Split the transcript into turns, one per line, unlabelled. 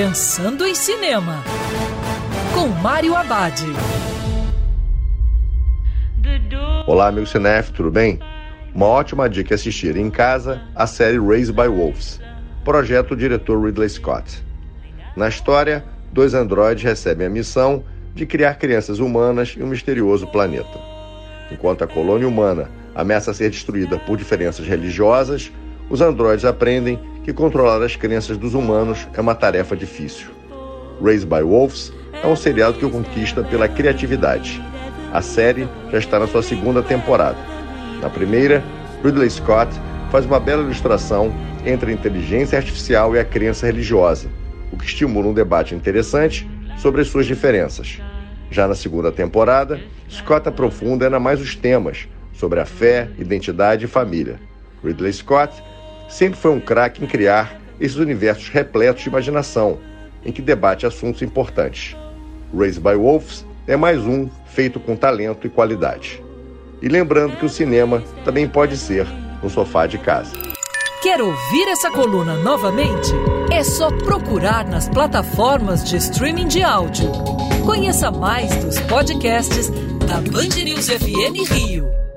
Pensando em Cinema, com Mário Abad.
Olá, amigo Cinef, tudo bem? Uma ótima dica é assistir em casa a série Raised by Wolves, projeto do diretor Ridley Scott. Na história, dois androides recebem a missão de criar crianças humanas em um misterioso planeta. Enquanto a colônia humana ameaça ser destruída por diferenças religiosas, os androides aprendem que controlar as crenças dos humanos é uma tarefa difícil. Raised by Wolves é um seriado que conquista pela criatividade. A série já está na sua segunda temporada. Na primeira, Ridley Scott faz uma bela ilustração entre a inteligência artificial e a crença religiosa, o que estimula um debate interessante sobre as suas diferenças. Já na segunda temporada, Scott aprofunda ainda mais os temas sobre a fé, identidade e família. Ridley Scott sempre foi um craque em criar esses universos repletos de imaginação, em que debate assuntos importantes. Raised by Wolves é mais um feito com talento e qualidade. E lembrando que o cinema também pode ser no sofá de casa.
Quer ouvir essa coluna novamente? É só procurar nas plataformas de streaming de áudio. Conheça mais dos podcasts da Band News FM Rio.